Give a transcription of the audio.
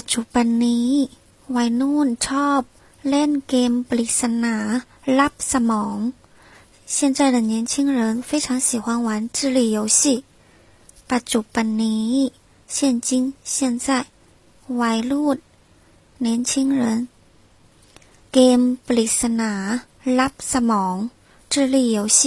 ปัจจุบันนี้วัยนุ่นชอบเล่นเกมปริศนาลับสมอง现在的年轻人非常喜欢玩智力游戏ปัจจุบันนี้现今现在วัยรุ่น年轻人เกมปริศนาลับสมอง智力游戏